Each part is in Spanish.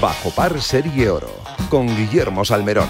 Bajo Par Serie Oro con Guillermo Salmerón.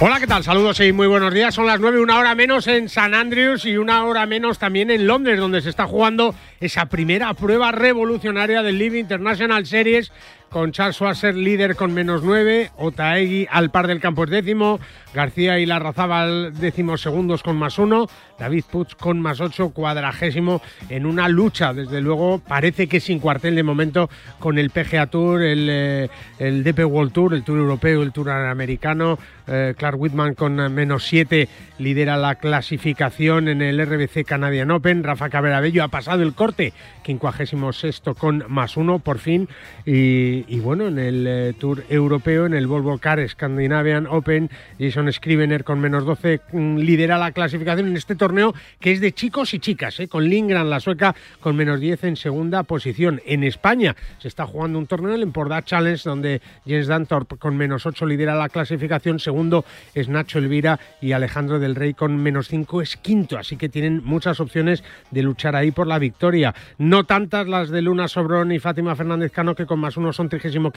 Hola, ¿qué tal? Saludos y muy buenos días. Son las 9, una hora menos en San Andrews y una hora menos también en Londres, donde se está jugando esa primera prueba revolucionaria del Live International Series con Charles Schwarzer líder con menos 9, Otaegui al par del campo es décimo, García y Larrazábal décimos segundos con más 1, David Puig con más 8, cuadragésimo en una lucha, desde luego parece que sin cuartel de momento con el PGA Tour, el, eh, el DP World Tour, el Tour Europeo, el Tour Americano, eh, Clark Whitman con menos 7 lidera la clasificación en el RBC Canadian Open, Rafa Cabrera Bello ha pasado el corte, 56 con más 1 por fin y y, bueno, en el eh, Tour Europeo, en el Volvo Car Scandinavian Open, Jason Scrivener con menos 12 mm, lidera la clasificación en este torneo que es de chicos y chicas, eh, con Lindgren, la sueca, con menos 10 en segunda posición. En España se está jugando un torneo, el Empordà Challenge, donde Jens Dantorp con menos 8 lidera la clasificación, segundo es Nacho Elvira y Alejandro del Rey con menos 5 es quinto, así que tienen muchas opciones de luchar ahí por la victoria. No tantas las de Luna Sobrón y Fátima Fernández Cano, que con más uno son 35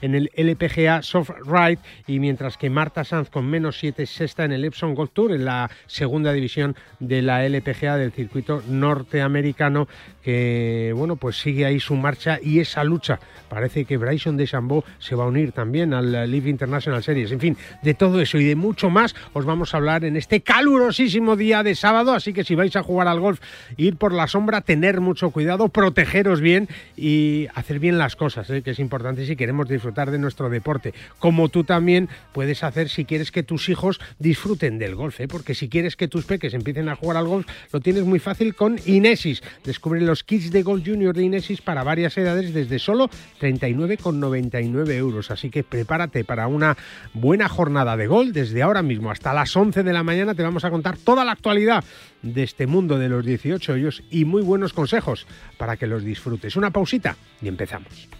en el LPGA Soft Ride y mientras que Marta Sanz con menos 7 sexta en el Epson Gold Tour en la segunda división de la LPGA del circuito norteamericano que bueno pues sigue ahí su marcha y esa lucha parece que Bryson de Chambó se va a unir también al Live International Series en fin de todo eso y de mucho más os vamos a hablar en este calurosísimo día de sábado así que si vais a jugar al golf ir por la sombra tener mucho cuidado protegeros bien y hacer bien las cosas ¿eh? que es importante si queremos disfrutar de nuestro deporte. Como tú también puedes hacer si quieres que tus hijos disfruten del golf, ¿eh? porque si quieres que tus peques empiecen a jugar al golf, lo tienes muy fácil con Inesis. Descubre los kits de Golf Junior de Inesis para varias edades desde solo 39,99 euros. Así que prepárate para una buena jornada de golf desde ahora mismo hasta las 11 de la mañana. Te vamos a contar toda la actualidad de este mundo de los 18 hoyos y muy buenos consejos para que los disfrutes. Una pausita y empezamos.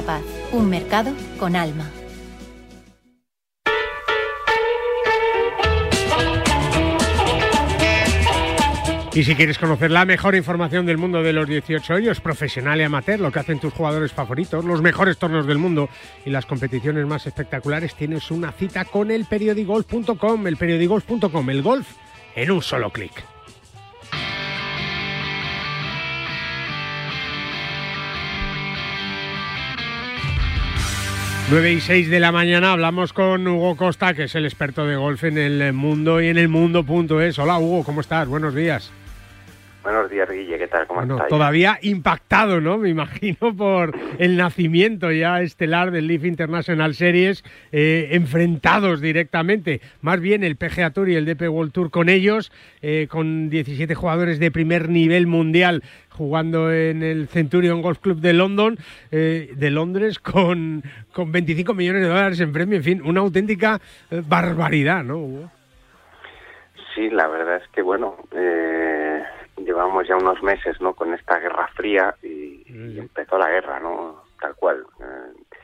Un mercado con alma. Y si quieres conocer la mejor información del mundo de los 18 hoyos, profesional y amateur, lo que hacen tus jugadores favoritos, los mejores torneos del mundo y las competiciones más espectaculares, tienes una cita con el periodigolf.com, el periodigolf.com, el golf en un solo clic. 9 y 6 de la mañana hablamos con Hugo Costa, que es el experto de golf en el mundo y en el mundo.es. Hola Hugo, ¿cómo estás? Buenos días. Buenos días, Guille, ¿qué tal? ¿Cómo estás? Todavía impactado, ¿no? Me imagino por el nacimiento ya estelar del Leaf International Series, eh, enfrentados directamente. Más bien el PGA Tour y el DP World Tour con ellos, eh, con 17 jugadores de primer nivel mundial jugando en el Centurion Golf Club de London, eh, de Londres, con, con 25 millones de dólares en premio. En fin, una auténtica barbaridad, ¿no, Hugo? Sí, la verdad es que, bueno, eh, llevamos ya unos meses no con esta guerra fría y, empezó la guerra no tal cual. Eh,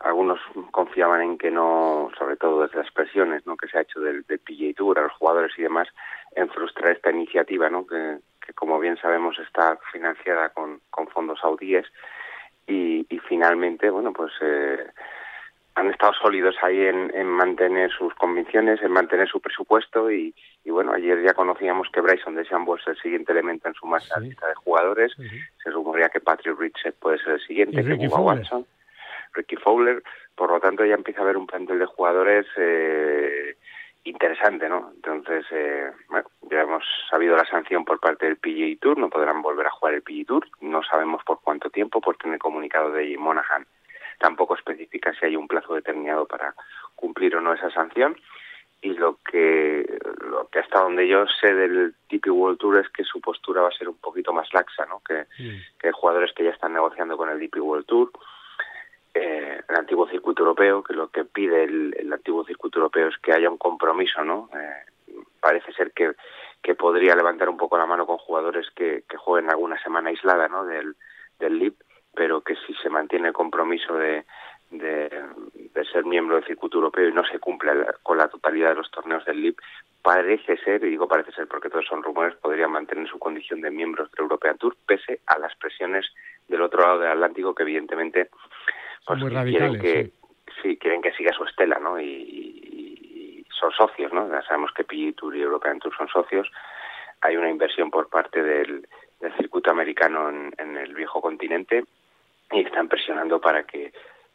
algunos confiaban en que no sobre todo desde las presiones no que se ha hecho del, del PGA Tour a los jugadores y demás en frustrar esta iniciativa no que, que como bien sabemos está financiada con, con fondos saudíes. Y, y finalmente bueno pues eh, han estado sólidos ahí en, en, mantener sus convicciones, en mantener su presupuesto y, y, bueno, ayer ya conocíamos que Bryson DeChambeau es el siguiente elemento en su masa lista de jugadores. Se rumorea que Patrick Richard puede ser el siguiente, que Watson, Ricky Fowler. Por lo tanto, ya empieza a haber un plantel de jugadores eh, interesante, ¿no? Entonces, eh, bueno, ya hemos sabido la sanción por parte del PGA Tour, no podrán volver a jugar el PGA Tour, no sabemos por cuánto tiempo, porque en el comunicado de Monaghan tampoco especifica si hay un plazo determinado para cumplir o no esa sanción y lo que lo que hasta donde yo sé del TP World Tour es que su postura va a ser un poquito más laxa, ¿no? Que, que jugadores que ya están negociando con el DP World Tour, eh, el antiguo circuito europeo, que lo que pide el, el, antiguo circuito europeo es que haya un compromiso, ¿no? Eh, parece ser que, que podría levantar un poco la mano con jugadores que, que jueguen alguna semana aislada, ¿no? Del, del pero que si se mantiene el compromiso de, de, de, ser miembro del circuito europeo y no se cumple con la totalidad de los torneos del LIP, parece ser, y digo parece ser porque todos son rumores, podrían mantener su condición de miembros del European Tour, pese a las presiones del otro lado del Atlántico, que evidentemente pues, quieren que sí. sí. quieren que siga su estela, ¿no? Y, y, y son socios, ¿no? Ya sabemos que PG Tour y European Tour son socios. Hay una inversión por parte del, del circuito americano en, en el viejo continente y están presionando para que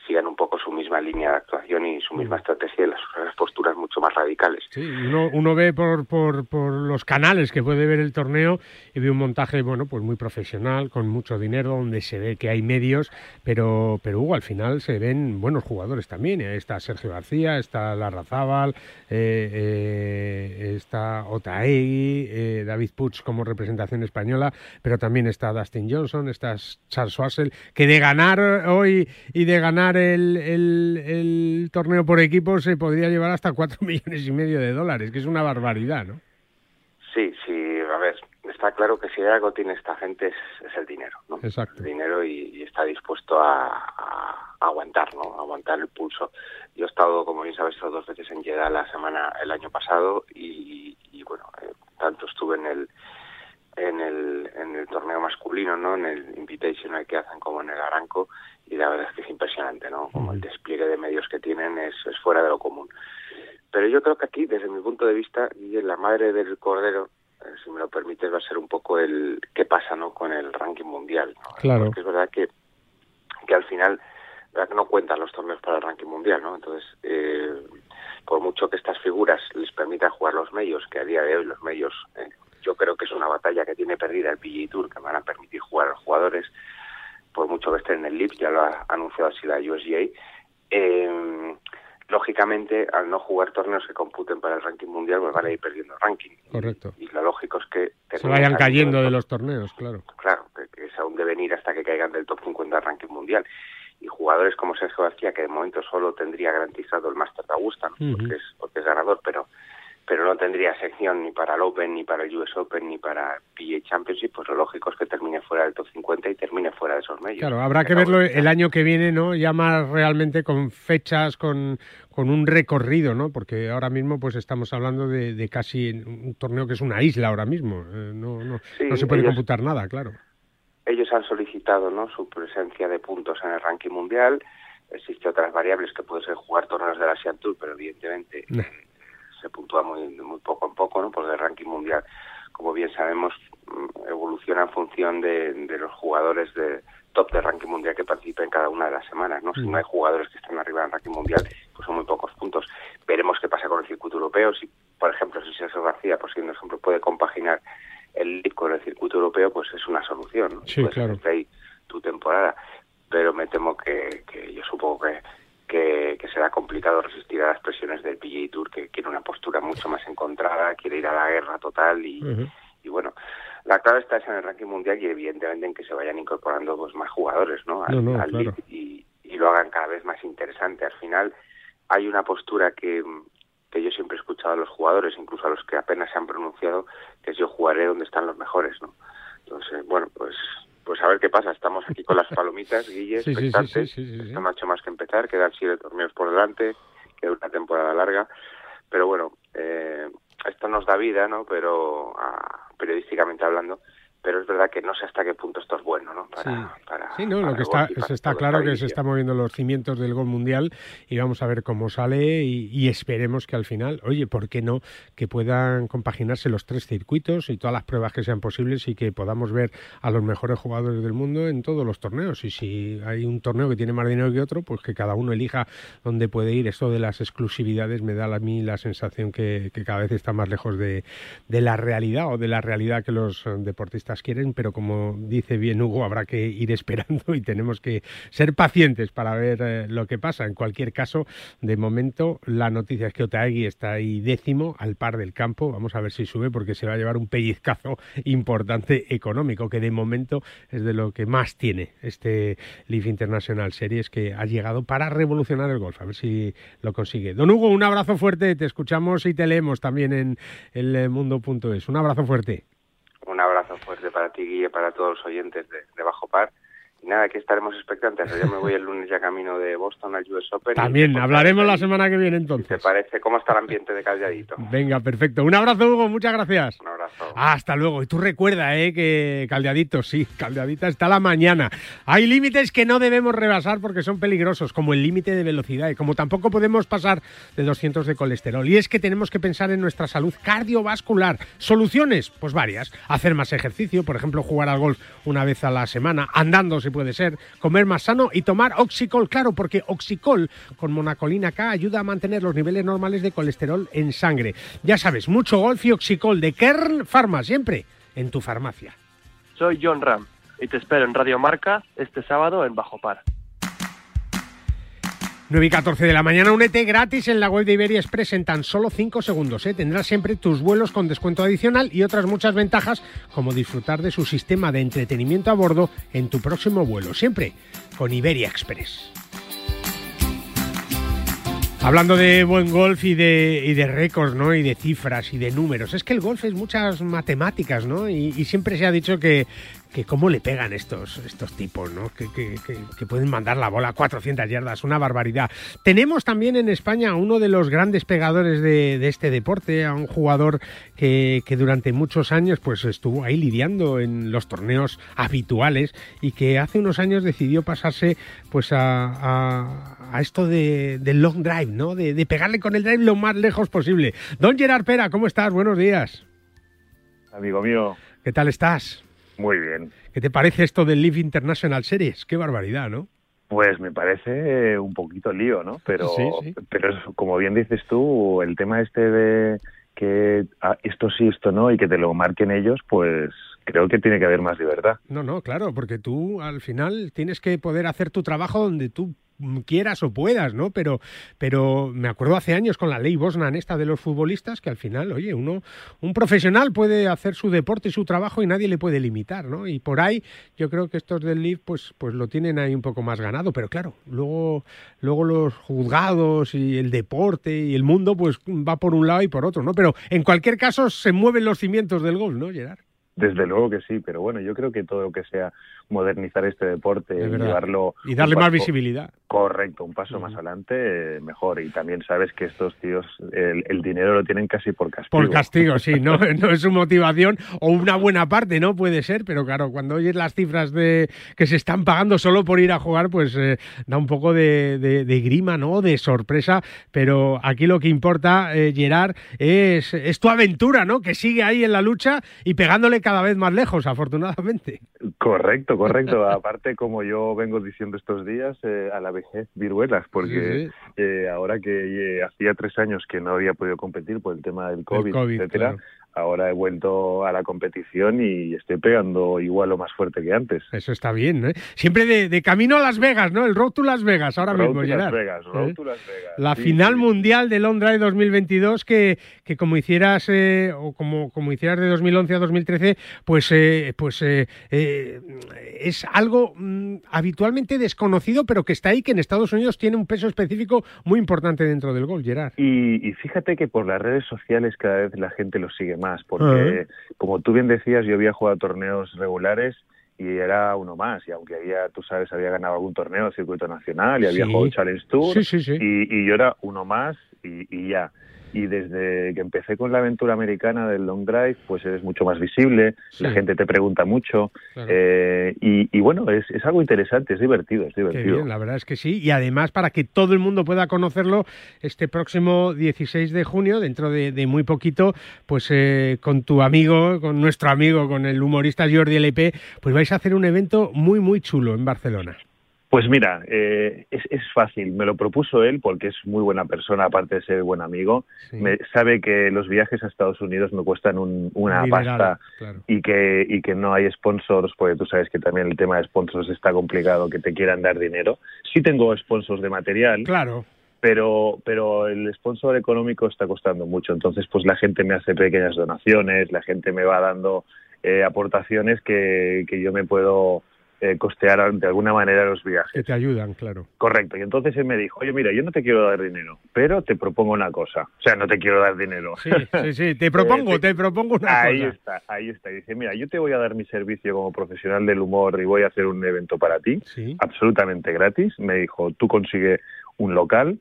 sigan un poco su misma línea de actuación y su misma estrategia y las, las posturas mucho más radicales. Sí, uno, uno ve por, por, por, los canales que puede ver el torneo y ve un montaje bueno pues muy profesional, con mucho dinero, donde se ve que hay medios, pero, pero Hugo, al final se ven buenos jugadores también. Está Sergio García, está Larrazábal, eh, eh, está Otaegui, eh, David Puig como representación española, pero también está Dustin Johnson, está Charles Schwarzel, que de ganar hoy y de ganar el, el, el, torneo por equipos se podría llevar hasta cuatro millones y medio de dólares, que es una barbaridad, ¿no? Sí, sí, a ver, está claro que si algo tiene esta gente es, es el dinero, ¿no? Exacto. El dinero y, y está dispuesto a, a, a, aguantar, ¿no? A aguantar el pulso. Yo he estado, como bien sabes, dos veces en Jeddah la semana, el año pasado y, y bueno, eh, tanto estuve en el en el, en el torneo masculino, ¿no? En el Invitational que hacen como en el Aranco y la verdad es que es impresionante, ¿no? Como el despliegue de medios que tienen es, es fuera de lo común. Pero yo creo que aquí, desde mi punto de vista, la madre del cordero si me lo permites, va a ser un poco el qué pasa ¿no? con el ranking mundial. Claro. Porque es verdad que, que al final no cuentan los torneos para el ranking mundial, ¿no? Entonces, eh, por mucho que estas figuras les permitan jugar los medios, que a día de hoy los medios, eh, yo creo que es una batalla que tiene perdida el PGA Tour, que van a permitir jugar a los jugadores, por mucho que estén en el LIP, ya lo ha anunciado así la USGA. Eh, lógicamente, al no jugar torneos que computen para el ranking mundial, pues van a ir perdiendo ranking. Correcto. Y, lo lógico es que... Se vayan cayendo de los torneos, claro. Claro, que, que es aún de venir hasta que caigan del top 50 del ranking mundial y jugadores como Sergio García que de momento solo tendría garantizado el Master de Augusta porque es porque es ganador pero pero no tendría sección ni para el Open ni para el US Open ni para PGA Championship pues lo lógico es que termine fuera del top 50 y termine fuera de esos medios Claro, habrá que verlo el año que viene, ¿no? Ya más realmente con fechas, con, con un recorrido, ¿no? Porque ahora mismo pues estamos hablando de, de casi un torneo que es una isla ahora mismo. Eh, no, no, Sí, no se puede ellos- computar nada, claro. ellos han solicitado no su presencia de puntos en el ranking mundial existe otras variables que puede ser jugar torneos del Asian Tour pero evidentemente No. Se puntúa muy muy poco en poco no porque el ranking mundial como bien sabemos mm, evoluciona en función de, de los jugadores de top de ranking mundial que participen cada una de las semanas no si Mm. no hay jugadores que estén arriba del ranking mundial pues son muy pocos puntos veremos qué pasa con el circuito europeo si por ejemplo si Sergio García por siendo ejemplo puede compaginar el LIB con el circuito europeo pues es una solución ¿no? Sí, Puedes claro. ahí tu temporada pero me temo que, que yo supongo que, que, que será complicado resistir a las presiones del PGA Tour que quiere una postura mucho más encontrada quiere ir a la guerra total y, y bueno la clave está es en el ranking mundial y evidentemente en que se vayan incorporando pues más jugadores no al, No, no, al claro. league y, y lo hagan cada vez más interesante al final hay una postura que que yo siempre he escuchado a los jugadores, incluso a los que apenas se han pronunciado, que es yo jugaré donde están los mejores, ¿no? Entonces, bueno, pues pues a ver qué pasa. Estamos aquí con las palomitas, Guille, Sí, expectantes. sí, sí, sí, sí. Esto no ha hecho más que empezar, quedan siete torneos por delante, queda una temporada larga. Pero bueno, eh, esto nos da vida, ¿no? Pero ah, periodísticamente hablando, pero es verdad que no sé hasta qué punto esto es bueno, ¿no? Para, Sí. para- Sí, no, para lo que está, se está claro que se están moviendo los cimientos del gol mundial y vamos a ver cómo sale y, y esperemos que al final, oye, ¿por qué no? Que puedan compaginarse los tres circuitos y todas las pruebas que sean posibles y que podamos ver a los mejores jugadores del mundo en todos los torneos. Y si hay un torneo que tiene más dinero que otro, pues que cada uno elija dónde puede ir. Esto de las exclusividades me da a mí la sensación que, que cada vez está más lejos de, de la realidad o de la realidad que los eh, quieren, pero como dice bien Hugo, habrá que ir esperando y tenemos que ser pacientes para ver eh, lo que pasa. En cualquier caso, de momento, la noticia es que Otaegui está ahí décimo al par del campo. Vamos a ver si sube porque se va a llevar un pellizcazo importante económico, que de momento es de lo que más tiene este Leaf International Series que ha llegado para revolucionar el golf. A ver si lo consigue. Don Hugo, un abrazo fuerte. Te escuchamos y te leemos también en el mundo.es. Un abrazo fuerte. Abrazo fuerte para ti, Guille, para todos los oyentes de, de Bajo Par. Nada, aquí estaremos expectantes. Yo me voy el lunes ya camino de Boston al US Open. También te hablaremos la semana que viene ¿Te entonces. parece cómo está el ambiente de Calladito? Venga, perfecto. Un abrazo, Hugo. Muchas gracias. Un abrazo. Hasta luego. Y tú recuerda, ¿eh? Que Caldeadito, sí, Caldeadita está la mañana. Hay límites que no debemos rebasar porque son peligrosos, como el límite de velocidad y como tampoco podemos pasar de 200 de colesterol. Y es que tenemos que pensar en nuestra salud cardiovascular. ¿Soluciones? Pues varias. Hacer más ejercicio, por ejemplo, jugar al golf una vez a la semana, andando si puede ser, comer más sano y tomar Oxicol, claro, porque Oxicol con monacolina K ayuda a mantener los niveles normales de colesterol en sangre. Ya sabes, mucho golf y Oxicol de Kern Pharma, siempre en tu farmacia. Soy John Ram y te espero en Radio Marca este sábado en Bajo Par. 9 y 14 de la mañana, únete gratis en la web de Iberia Express en tan solo 5 segundos. ¿eh? Tendrás siempre tus vuelos con descuento adicional y otras muchas ventajas, como disfrutar de su sistema de entretenimiento a bordo en tu próximo vuelo. Siempre con Iberia Express. Hablando de buen golf y de, récords, ¿no? Y de cifras y de números. Es que el golf es muchas matemáticas, ¿no? Y siempre se ha dicho que, que cómo le pegan estos, estos tipos, ¿no? Que, que- que- que pueden mandar la bola a 400 yardas, una barbaridad. Tenemos también en España a uno de los grandes pegadores de, de este deporte, a un jugador que, que durante muchos años pues estuvo ahí lidiando en los torneos habituales y que hace unos años decidió pasarse pues a, a- a esto de, del long drive, ¿no? De, de pegarle con el drive lo más lejos posible. Don Gerard Pera, ¿cómo estás? Buenos días. Amigo mío. ¿Qué tal estás? Muy bien. ¿Qué te parece esto del Live International Series? Qué barbaridad, ¿no? Pues me parece un poquito lío, ¿no? Pero, pero como bien dices tú, el tema este de que ah, esto sí, esto no, y que te lo marquen ellos, pues creo que tiene que haber más libertad. No, no, claro, porque tú al final tienes que poder hacer tu trabajo donde tú quieras o puedas, ¿no? Pero, pero me acuerdo hace años con la ley Bosnan esta de los futbolistas que al final, oye, uno, un profesional puede hacer su deporte y su trabajo y nadie le puede limitar, ¿no? Y por ahí yo creo que estos del LIV pues, pues lo tienen ahí un poco más ganado, pero claro, luego, luego los juzgados y el deporte y el mundo pues va por un lado y por otro, ¿no? Pero en cualquier caso se mueven los cimientos del gol, ¿no, Gerard? Desde luego que sí, pero bueno, yo creo que todo lo que sea modernizar este deporte, y llevarlo y darle más visibilidad. Correcto, un paso más adelante, mejor. Y también sabes que estos tíos el, dinero lo tienen casi por castigo. Por castigo, sí, no, no es su motivación o una buena parte, ¿no? Puede ser, pero claro, cuando oyes las cifras de que se están pagando solo por ir a jugar, pues eh, da un poco de, grima, ¿no? De sorpresa, pero aquí lo que importa, eh, Gerard, es, es tu aventura, ¿no? Que sigue ahí en la lucha y pegándole cada vez más lejos, afortunadamente. Correcto, correcto. Aparte, como yo vengo diciendo estos días, eh, a la vejez viruelas, porque eh, ahora que eh, hacía tres años que no había podido competir por el tema del COVID, etcétera, ahora he vuelto a la competición y estoy pegando igual o más fuerte que antes. Eso está bien, ¿eh? Siempre de, camino a Las Vegas, ¿no? El Road to Las Vegas, ahora mismo, to Las Vegas, Road to Las Vegas. La final mundial de Londra 2022 que, que como hicieras o como, como hicieras de 2011 a 2013, pues, pues es algo mm, habitualmente desconocido, pero que está ahí, que en Estados Unidos tiene un peso específico muy importante dentro del gol, Gerard. Y, fíjate que por las redes sociales cada vez la gente lo sigue más, porque como tú bien decías, yo había jugado torneos regulares y era uno más. Y aunque había, tú sabes, había ganado algún torneo, circuito nacional y había jugado Challenge Tour, y, yo era uno más y ya y desde que empecé con la aventura americana del long drive, pues eres mucho más visible, la gente te pregunta mucho eh, y, bueno, es, algo interesante, es divertido, es divertido. bien, la verdad es que sí, y además para que todo el mundo pueda conocerlo, este próximo 16 de junio, dentro de, muy poquito, pues eh, con tu amigo, con nuestro amigo, con el humorista Jordi LP, pues vais a hacer un evento muy, muy chulo en Barcelona. Pues mira, eh, es, fácil. Me lo propuso él porque es muy buena persona, aparte de ser buen amigo. Me, sabe que los viajes a Estados Unidos me cuestan una pasta y, que, y que no hay sponsors, porque tú sabes que también el tema de sponsors está complicado, que te quieran dar dinero. Sí tengo sponsors de material. Claro. Pero, pero el sponsor económico está costando mucho. Entonces, pues la gente me hace pequeñas donaciones, la gente me va dando eh, aportaciones que, que yo me puedo eh, costear de alguna manera los viajes. Que te ayudan, claro. Correcto. Y entonces él me dijo, oye, mira, yo no te quiero dar dinero, pero te propongo una cosa. O sea, no te quiero dar dinero. Sí, sí, sí. Te propongo, eh, te, propongo una ahí cosa. Ahí está, ahí está. Y dice, mira, yo te voy a dar mi servicio como profesional del humor y voy a hacer un evento para ti, absolutamente gratis. Me dijo, tú consigue un local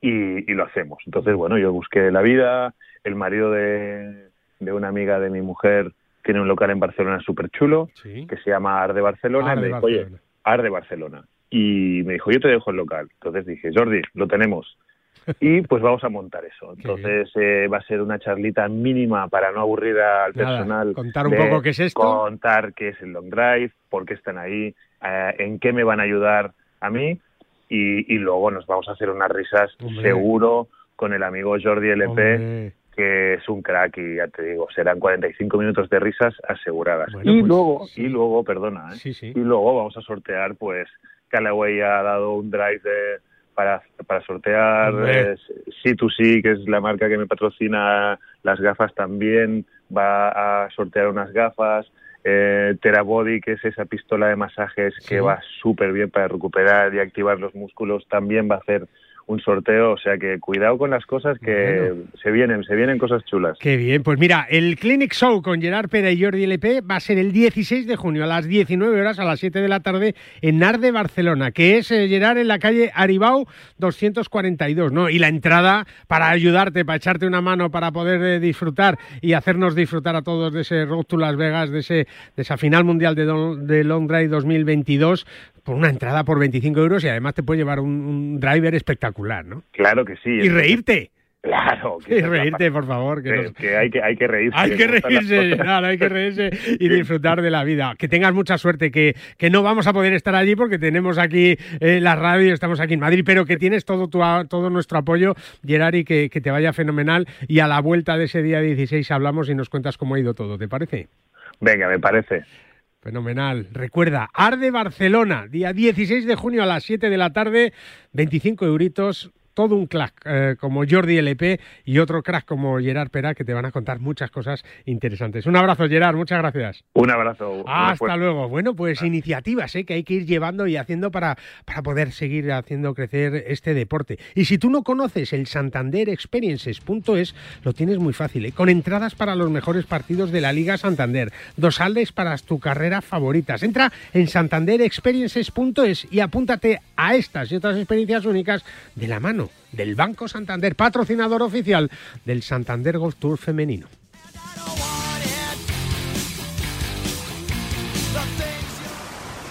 y, y, lo hacemos. Entonces, bueno, yo busqué la vida, el marido de, de una amiga de mi mujer tiene un local en Barcelona súper chulo que se llama Arde Barcelona. y me dijo, oye, Arde Barcelona. Y me dijo, yo te dejo el local. Entonces dije, Jordi, lo tenemos. y pues vamos a montar eso. Entonces eh, va a ser una charlita mínima para no aburrir al personal. Contar un poco qué es esto. Contar qué es el long drive, por qué están ahí, eh, en qué me van a ayudar a mí. Y, luego nos vamos a hacer unas risas seguro con el amigo Jordi LP que es un crack y ya te digo, serán 45 minutos de risas aseguradas. y pues, luego, y luego, perdona, ¿eh? y luego vamos a sortear, pues, Callaway ha dado un drive para, para sortear eh, C2C, que es la marca que me patrocina las gafas también, va a sortear unas gafas. Eh, Terabody, que es esa pistola de masajes que va súper bien para recuperar y activar los músculos, también va a hacer un sorteo, o sea que cuidado con las cosas que se vienen, se vienen cosas chulas. Qué bien, pues mira, el Clinic Show con Gerard Pera y Jordi LP va a ser el 16 de junio a las 19 horas a las 7 de la tarde en Narde, Barcelona, que es eh, Gerard en la calle Aribau 242, ¿no? Y la entrada para ayudarte, para echarte una mano, para poder eh, disfrutar y hacernos disfrutar a todos de ese Road to Las Vegas, de, ese, de esa final mundial de, de Long Drive 2022, por una entrada por 25 euros y además te puede llevar un, driver espectacular, ¿no? Claro que sí. Y reírte. Claro. Que y reírte, por favor. Que, hay que hay que reírse. Hay que reírse, hay que reírse y disfrutar de la vida. Que tengas mucha suerte, que, que no vamos a poder estar allí porque tenemos aquí eh, la radio, estamos aquí en Madrid, pero que tienes todo tu, todo nuestro apoyo, Gerard, y que, que te vaya fenomenal. Y a la vuelta de ese día 16 hablamos y nos cuentas cómo ha ido todo, ¿te parece? Venga, me parece. Fenomenal. Recuerda, Arde Barcelona, día 16 de junio a las 7 de la tarde, 25 euritos todo un crack eh, como Jordi LP y otro crack como Gerard Pera que te van a contar muchas cosas interesantes. Un abrazo, Gerard, muchas gracias. Un abrazo. Hasta luego. Bueno, pues iniciativas ¿eh? que hay que ir llevando y haciendo para, para poder seguir haciendo crecer este deporte. Y si tú no conoces el Santander Experiences.es, lo tienes muy fácil, ¿eh? con entradas para los mejores partidos de la Liga Santander, dos aldes para tu carrera favoritas. Entra en santanderexperiences.es y apúntate a estas y otras experiencias únicas de la mano del Banco Santander, patrocinador oficial del Santander Golf Tour femenino.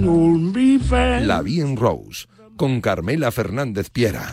La Bien Rose, con Carmela Fernández Piera.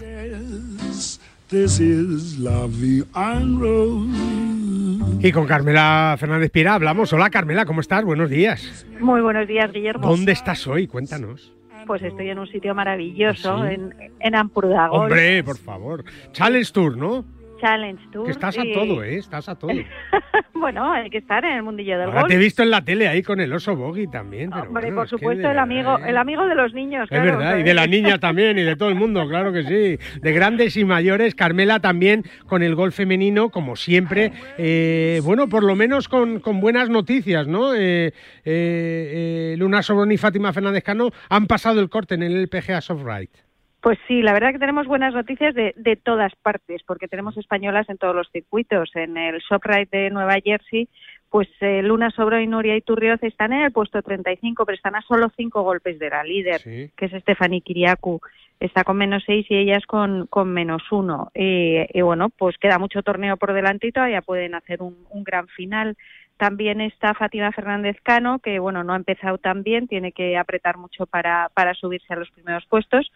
Y con Carmela Fernández Piera hablamos. Hola Carmela, ¿cómo estás? Buenos días. Muy buenos días, Guillermo. ¿Dónde estás hoy? Cuéntanos. Pues estoy en un sitio maravilloso, ¿Ah, en, en Ampurdagol. Hombre, por favor. Challenge Tour, ¿no? Challenge Tour. Que estás a todo, ¿eh? Estás a todo. bueno, hay que estar en el mundillo del Ahora golf. te he visto en la tele ahí con el oso Boggy también. Pero Hombre, bueno, por supuesto, el amigo, ¿eh? el amigo de los niños. Es verdad, y de las niñas también, y de todo el mundo, claro que sí. De grandes y mayores, Carmela también con el gol femenino, como siempre. Eh, bueno, por lo menos con, con buenas noticias, ¿no? Eh, eh, Luna Sobrón y Fátima Fernández Cano han pasado el corte en el LPGA Softrite. Pues sí, la verdad que tenemos buenas noticias de, de todas partes, porque tenemos españolas en todos los circuitos. En el Shoprite de Nueva Jersey, pues eh, Luna Sobro y Nuria Iturrioz están en el puesto 35, pero están a solo cinco golpes de la líder, que es Stephanie Kiriakou. Está con menos seis y ellas con, con menos uno. Eh, y bueno, pues queda mucho torneo por delante y todavía pueden hacer un, un gran final. También está Fátima Fernández Cano, que bueno, no ha empezado tan bien, tiene que apretar mucho para, para subirse a los primeros puestos,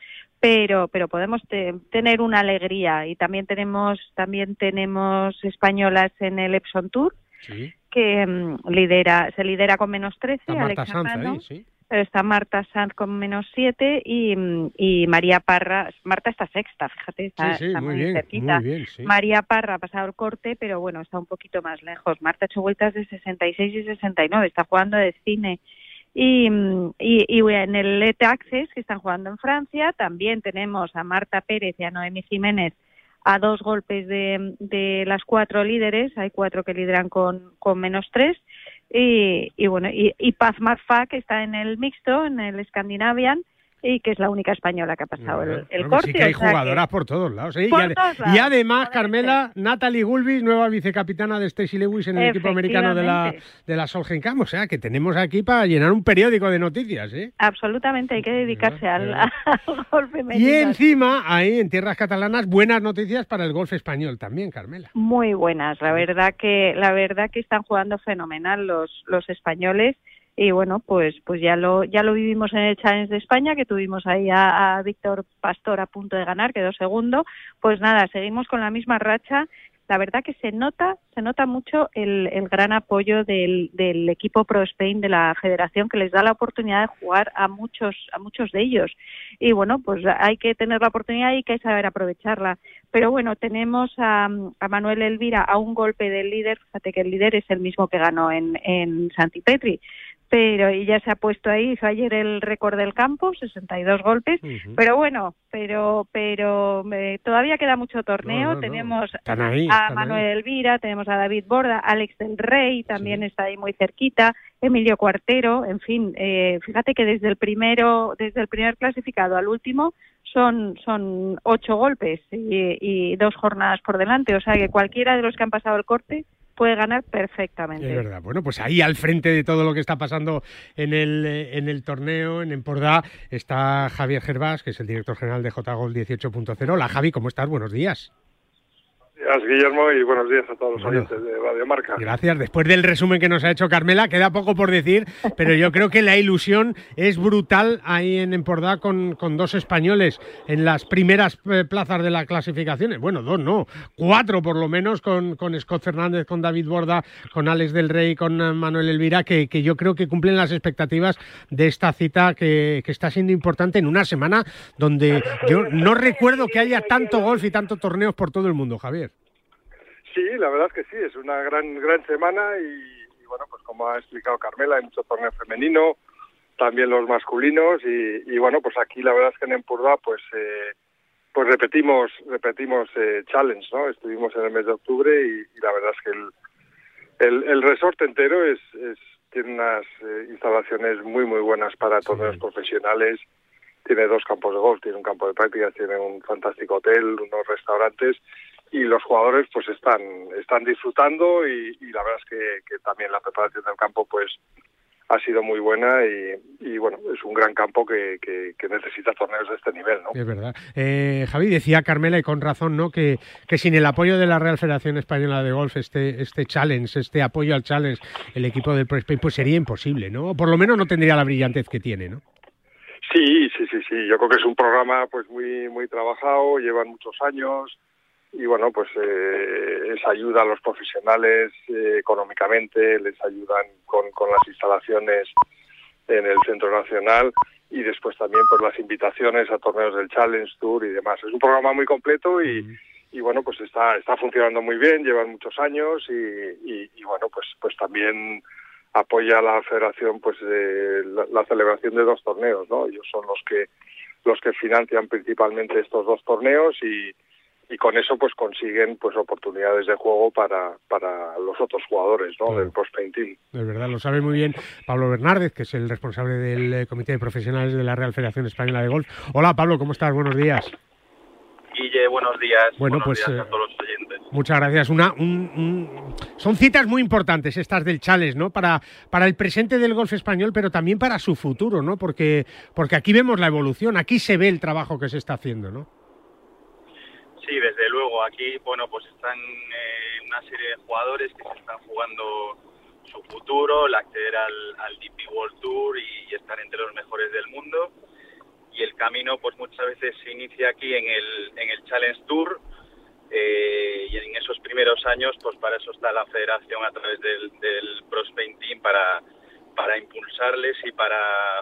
pero, pero podemos te- tener una alegría. Y también tenemos, también tenemos españolas en el Epson Tour, Sí. que mm, lidera, se lidera con menos 13, Está Marta Sanz ahí, sí. Pero está Marta Sanz con menos 7 y, y María Parra, Marta está sexta, fíjate, está, Sí, sí, está muy bien, cerquita. muy bien, sí. María Parra ha pasado el corte, pero bueno, está un poquito más lejos. Marta ha hecho vueltas de 66 y 69, está jugando de cine. Y, y, y en el Let Access, que están jugando en Francia, también tenemos a Marta Pérez y a Noemi Jiménez a dos golpes de, de las cuatro líderes, hay cuatro que lideran con, menos tres, y, bueno, y Paz Marfa, que está en el mixto, en el Scandinavian, y que es la única española que ha pasado el, el Bueno, corte. sí que hay que- jugadoras por todos lados. ¿eh? Por y, además, Carmela, Natalie Gulbis, nueva vicecapitana de Stacy Lewis en el equipo americano de la, de la Solheim. O sea, que tenemos aquí para llenar un periódico de noticias. ¿eh? Absolutamente, hay que dedicarse al, al golf femenino. Y encima, ahí en tierras catalanas, buenas noticias para el golf español también, Carmela. muy buenas. La verdad que la verdad que están jugando fenomenal los los españoles y bueno, pues pues ya lo ya lo vivimos en el Challenge de España que tuvimos ahí a, a Víctor Pastor a punto de ganar, quedó segundo. Pues nada, seguimos con la misma racha. La verdad que se nota, se nota mucho el, el gran apoyo del, del equipo Pro Spain de la Federación que les da la oportunidad de jugar a muchos a muchos de ellos. Y bueno, pues hay que tener la oportunidad y hay que saber aprovecharla. Pero bueno, tenemos a, a Manuel Elvira a un golpe del líder. Fíjate que el líder es el mismo que ganó en, en Santipetri. Pero y ya se ha puesto ahí, hizo ayer el récord del campo, 62 golpes. Pero bueno, pero pero eh, todavía queda mucho torneo. No, no, no. Tenemos ahí, a Manuel ahí. Elvira, tenemos a David Borda, Alex del Rey también está ahí muy cerquita, Emilio Cuartero, en fin, eh, fíjate que desde el primero, desde el primer clasificado al último son son ocho golpes y, y dos jornadas por delante, o sea que cualquiera de los que han pasado el corte puede ganar perfectamente. Es verdad. Bueno, pues ahí al frente de todo lo que está pasando en el, eh, en el torneo, en Empordà, está Javier Gervás, que es el director general de JGol 18.0. Hola Javi, ¿cómo estás? Buenos días. Gracias, Guillermo, y buenos días a todos los Bueno. oyentes de Radio Marca. Gracias. Después del resumen que nos ha hecho Carmela, queda poco por decir, pero yo creo que la ilusión es brutal ahí en Empordà con, con dos españoles en las primeras eh, plazas de la clasificación. Bueno, dos no, cuatro por lo menos con, con Scott Fernández, con David Borda, con Alex del Rey, con eh, Manuel Elvira, que, que yo creo que cumplen las expectativas de esta cita que, que está siendo importante en una semana donde yo no recuerdo que haya tanto golf y tanto torneos por todo el mundo, Javier. Sí, la verdad es que sí, es una gran gran semana y, y bueno, pues como ha explicado Carmela, hay mucho torneo femenino, también los masculinos y, y bueno, pues aquí la verdad es que en Empurda pues eh, pues repetimos repetimos eh, challenge, ¿no? Estuvimos en el mes de octubre y, y la verdad es que el, el, el resort entero es, es tiene unas eh, instalaciones muy muy buenas para torneos profesionales, tiene dos campos de golf, tiene un campo de prácticas, tiene un fantástico hotel, unos restaurantes y los jugadores pues están están disfrutando y, y la verdad es que, que también la preparación del campo pues ha sido muy buena y, y, bueno es un gran campo que, que, que necesita torneos de este nivel ¿no? Es verdad. Eh, Javi, decía Carmela, y con razón, ¿no? Que, que sin el apoyo de la Real Federación Española de Golf, este, este challenge, este apoyo al challenge, el equipo del Pro Spain, pues sería imposible, ¿no? O por lo menos no tendría la brillantez que tiene, ¿no? Sí, sí, sí, sí. Yo creo que es un programa pues muy muy trabajado, llevan muchos años y bueno, pues eh, les ayuda a los profesionales eh, económicamente, les ayudan con, con las instalaciones en el Centro Nacional y después también por las invitaciones a torneos del Challenge Tour y demás. Es un programa muy completo y, y bueno, pues está, está funcionando muy bien, llevan muchos años y, y, bueno, pues, pues también apoya a la federación pues de la, celebración de dos torneos, ¿no? Ellos son los que los que financian principalmente estos dos torneos y, y con eso pues consiguen pues oportunidades de juego para, para los otros jugadores ¿no? del post Team. De verdad, lo sabe muy bien Pablo Bernárdez, que es el responsable del eh, Comité de Profesionales de la Real Federación Española de Golf. Hola Pablo, ¿cómo estás? Buenos días. Guille, buenos días. Bueno, buenos pues días a todos los oyentes. muchas gracias. Una, Son citas muy importantes estas del Chales, ¿no? Para, para el presente del golf español, pero también para su futuro, ¿no? Porque, porque aquí vemos la evolución, aquí se ve el trabajo que se está haciendo, ¿no? Sí, desde luego. Aquí, bueno, pues están eh, una serie de jugadores que se están jugando su futuro, el acceder al, al DP World Tour y, estar entre los mejores del mundo. Y el camino, pues muchas veces se inicia aquí en el, en el Challenge Tour. Eh, y en esos primeros años, pues para eso está la federación a través del, del Pro Team para para impulsarles y para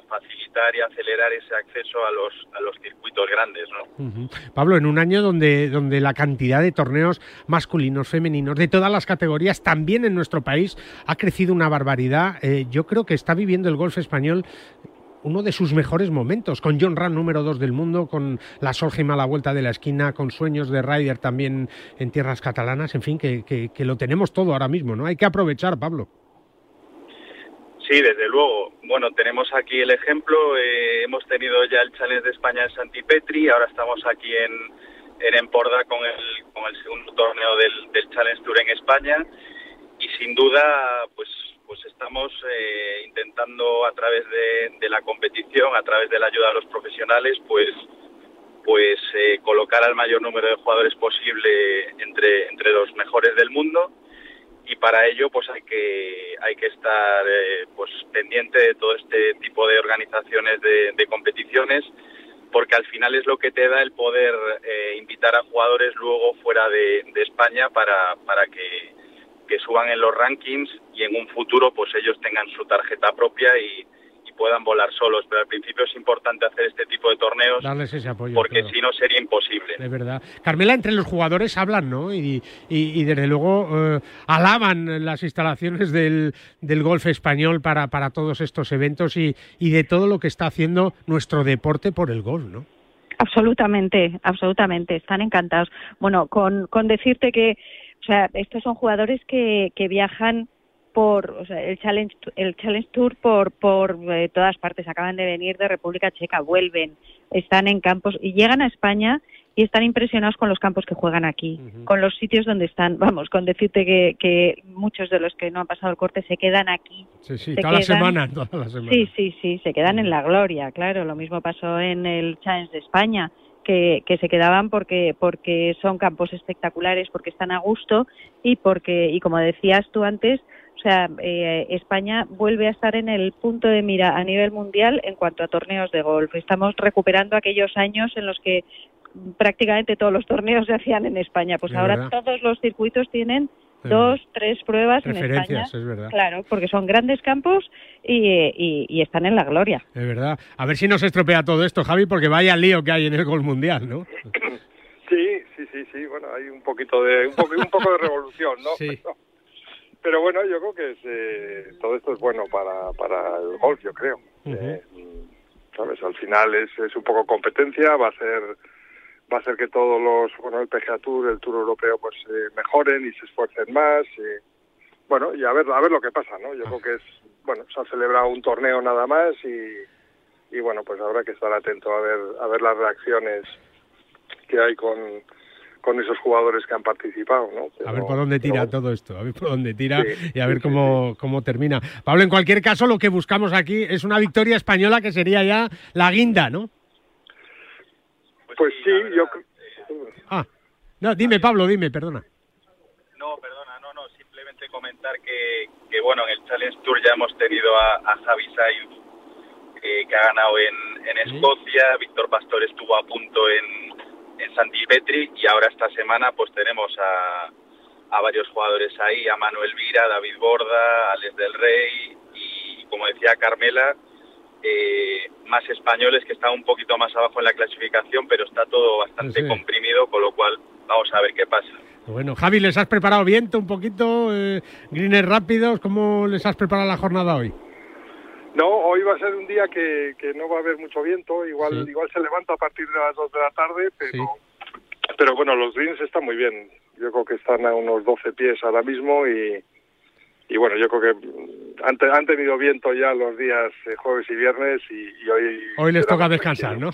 facilitar y acelerar ese acceso a los, a los circuitos grandes. ¿no? Pablo, en un año donde, donde la cantidad de torneos masculinos, femeninos, de todas las categorías, también en nuestro país, ha crecido una barbaridad, eh, yo creo que está viviendo el golf español uno de sus mejores momentos, con John Ram número dos del mundo, con la Solheim a la vuelta de la esquina, con sueños de Ryder también en tierras catalanas, en fin, que, que lo tenemos todo ahora mismo, ¿no? Hay que aprovechar, Pablo. Sí, desde luego. Bueno, tenemos aquí el ejemplo. Eh, hemos tenido ya el Challenge de España en Santipetri. Ahora estamos aquí en, en Emporda con el, con el segundo torneo del, del Challenge Tour en España. Y sin duda, pues, pues estamos eh, intentando a través de, de, la competición, a través de la ayuda de los profesionales, pues, pues eh, colocar al mayor número de jugadores posible entre, entre los mejores del mundo y para ello pues hay que hay que estar eh, pues pendiente de todo este tipo de organizaciones de, competiciones porque al final es lo que te da el poder eh, invitar a jugadores luego fuera de, España para, para que, que, suban en los rankings y en un futuro pues ellos tengan su tarjeta propia y, puedan volar solos, pero al principio es importante hacer este tipo de torneos Darles ese apoyo, porque si no sería imposible. De verdad. Carmela, entre los jugadores hablan, ¿no? Y, y, desde luego eh, alaban las instalaciones del, del golf español para, para todos estos eventos y, y de todo lo que está haciendo nuestro deporte por el golf, ¿no? Absolutamente, absolutamente, están encantados. Bueno, con, con decirte que, o sea, estos son jugadores que, que viajan por o sea, el Challenge el Challenge Tour por por eh, todas partes. Acaban de venir de República Checa vuelven están en campos y llegan a España y están impresionados con los campos que juegan aquí con los sitios donde están. Vamos con decirte que, que, muchos de los que no han pasado el corte se quedan aquí. Sí sí toda, la semana, sí sí sí se quedan en la gloria claro. Lo mismo pasó en el Challenge de España que, que, se quedaban porque porque son campos espectaculares porque están a gusto y porque y como decías tú antes o sea, eh, España vuelve a estar en el punto de mira a nivel mundial en cuanto a torneos de golf. Estamos recuperando aquellos años en los que prácticamente todos los torneos se hacían en España. Pues ahora todos los circuitos tienen dos, tres pruebas en España. Es verdad. Claro, porque son grandes campos y, y, están en la gloria. Es verdad. A ver si no se estropea todo esto, Javi, porque vaya lío que hay en el golf mundial, ¿no? Sí, sí, sí, sí. Bueno, hay un poquito de un poco, un poco de revolución, ¿no? Sí. Pero bueno, yo creo que es, eh, todo esto es bueno para, para el golf, yo creo. Eh, ¿Sabes? Al final es, es un poco competencia, va a ser va a ser que todos los, bueno, el PGA Tour, el Tour Europeo, pues eh, mejoren y se esfuercen más. Y, bueno, y a ver, a ver lo que pasa, ¿no? Yo creo que es, bueno, se ha celebrado un torneo nada más y, y bueno, pues habrá que estar atento a ver, a ver las reacciones que hay con, con esos jugadores que han participado, ¿no? a ver por dónde tira todo esto, a ver por dónde tira y a ver cómo, cómo termina. Pablo, en cualquier caso, lo que buscamos aquí es una victoria española que sería ya la guinda, ¿no? Pues sí, yo... Ah, no, dime Pablo, dime, perdona. No, perdona, no, no, simplemente comentar que, que bueno, en el Challenge Tour ya hemos tenido a, a Javi Sainz, eh, que ha ganado en, en Escocia, Víctor Pastor estuvo a punto en en Santipetri y ahora esta semana pues tenemos a, a varios jugadores ahí, a Manuel Vira, David Borda, Alex del Rey y como decía Carmela, eh, más españoles que están un poquito más abajo en la clasificación, pero está todo bastante comprimido, con lo cual vamos a ver qué pasa. Bueno, Javi, ¿les has preparado viento un poquito? Eh, ¿Greeners rápidos? ¿Cómo les has preparado la jornada hoy? No, hoy va a ser un día que, que no va a haber mucho viento, igual igual se levanta a partir de las 2 de la tarde, pero, pero bueno, los greens están muy bien. Yo creo que están a unos 12 pies ahora mismo y, y bueno, yo creo que han, han tenido viento ya los días eh, jueves y viernes y, hoy... Hoy les toca descansar, ¿no?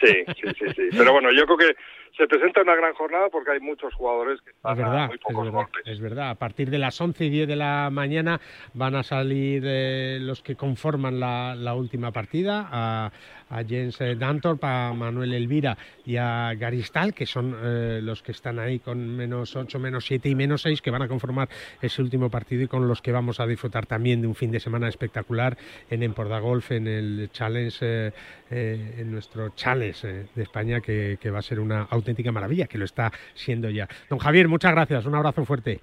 Sí, sí, sí, sí. Pero bueno, yo creo que se presenta una gran jornada porque hay muchos jugadores que están es verdad, muy pocos es verdad, Es verdad, a partir de las 11 y 10 de la mañana van a salir eh, los que conforman la, la última partida, a, a Jens eh, Dantorp, a Manuel Elvira y a Garistal, que son eh, los que están ahí con menos 8, menos 7 y menos 6, que van a conformar ese último partido y con los que vamos a disfrutar también de un fin de semana espectacular en Emporda Golf, en el Challenge, en nuestro Challenge de España, que, que va a ser una auténtica auténtica maravilla, que lo está siendo ya. Don Javier, muchas gracias, un abrazo fuerte.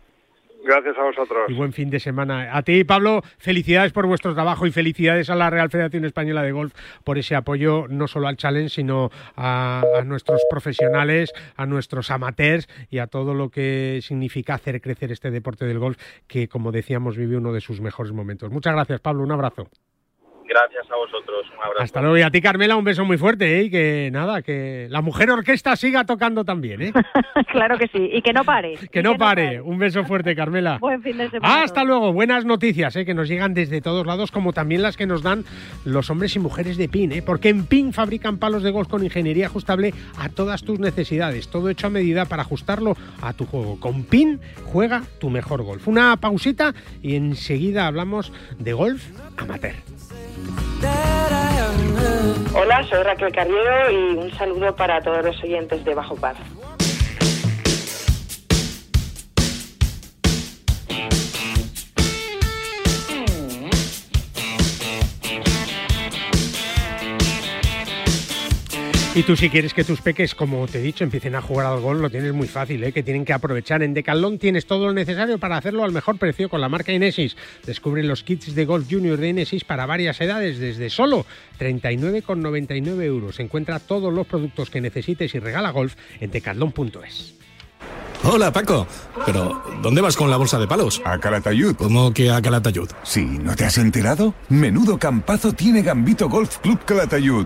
Gracias a vosotros. Y buen fin de semana. A ti, Pablo, felicidades por vuestro trabajo y felicidades a la Real Federación Española de Golf por ese apoyo no solo al Challenge, sino a, a, nuestros profesionales, a nuestros amateurs y a todo lo que significa hacer crecer este deporte del golf que, como decíamos, vive uno de sus mejores momentos. Muchas gracias, Pablo. Un abrazo. Gracias a vosotros, un abrazo. Hasta luego. Y a ti, Carmela, un beso muy fuerte, ¿eh? Y que nada, que la mujer orquesta siga tocando también, ¿eh? claro que sí, y que no pare. Que, no, pare. Un beso fuerte, Carmela. Buen fin de semana. Hasta luego. Buenas noticias, ¿eh? Que nos llegan desde todos lados, como también las que nos dan los hombres y mujeres de PIN, ¿eh? Porque en PIN fabrican palos de golf con ingeniería ajustable a todas tus necesidades. Todo hecho a medida para ajustarlo a tu juego. Con PIN juega tu mejor golf. Una pausita y enseguida hablamos de golf amateur. Hola, soy Raquel Carriero y un saludo para todos los oyentes de Bajo Paz. Y tú si quieres que tus peques, como te he dicho, empiecen a jugar al golf, lo tienes muy fácil, ¿eh? que tienen que aprovechar. En Decathlon tienes todo lo necesario para hacerlo al mejor precio con la marca Inesis. Descubre los kits de golf junior de Inesis para varias edades desde solo 39,99 euros. Encuentra todos los productos que necesites y regala golf en decathlon.es. Hola Paco, pero ¿dónde vas con la bolsa de palos? A Calatayud. ¿Cómo que a Calatayud? Sí, ¿no te has enterado? Menudo campazo tiene Gambito Golf Club Calatayud.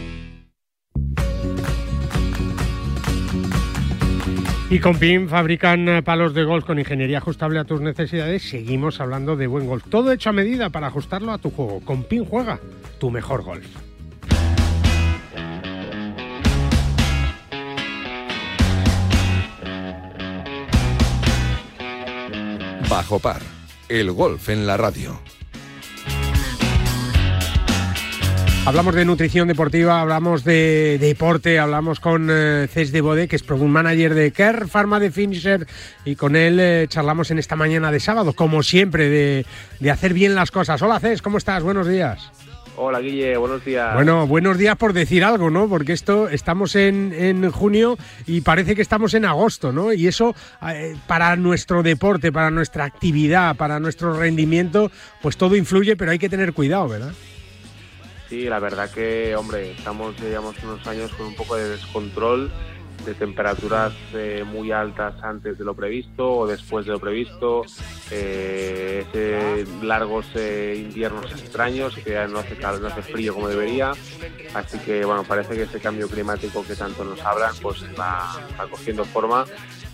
Y con PIN fabrican eh, palos de golf con ingeniería ajustable a tus necesidades. Seguimos hablando de buen golf. Todo hecho a medida para ajustarlo a tu juego. Con PIN juega tu mejor golf. Bajo par, el golf en la radio. Hablamos de nutrición deportiva, hablamos de deporte, hablamos con eh, Cés de Bode, que es Product Manager de Care Pharma de Finisher, y con él eh, charlamos en esta mañana de sábado, como siempre, de, de hacer bien las cosas. Hola Cés, ¿cómo estás? Buenos días. Hola Guille, buenos días. Bueno, buenos días por decir algo, ¿no? Porque esto estamos en, en junio y parece que estamos en agosto, ¿no? Y eso eh, para nuestro deporte, para nuestra actividad, para nuestro rendimiento, pues todo influye, pero hay que tener cuidado, ¿verdad? Sí, la verdad que, hombre, estamos, llevamos unos años con un poco de descontrol de temperaturas eh, muy altas antes de lo previsto o después de lo previsto, eh, ese largos eh, inviernos extraños que ya no hace, no hace frío como debería, así que bueno, parece que ese cambio climático que tanto nos hablan pues va, va cogiendo forma.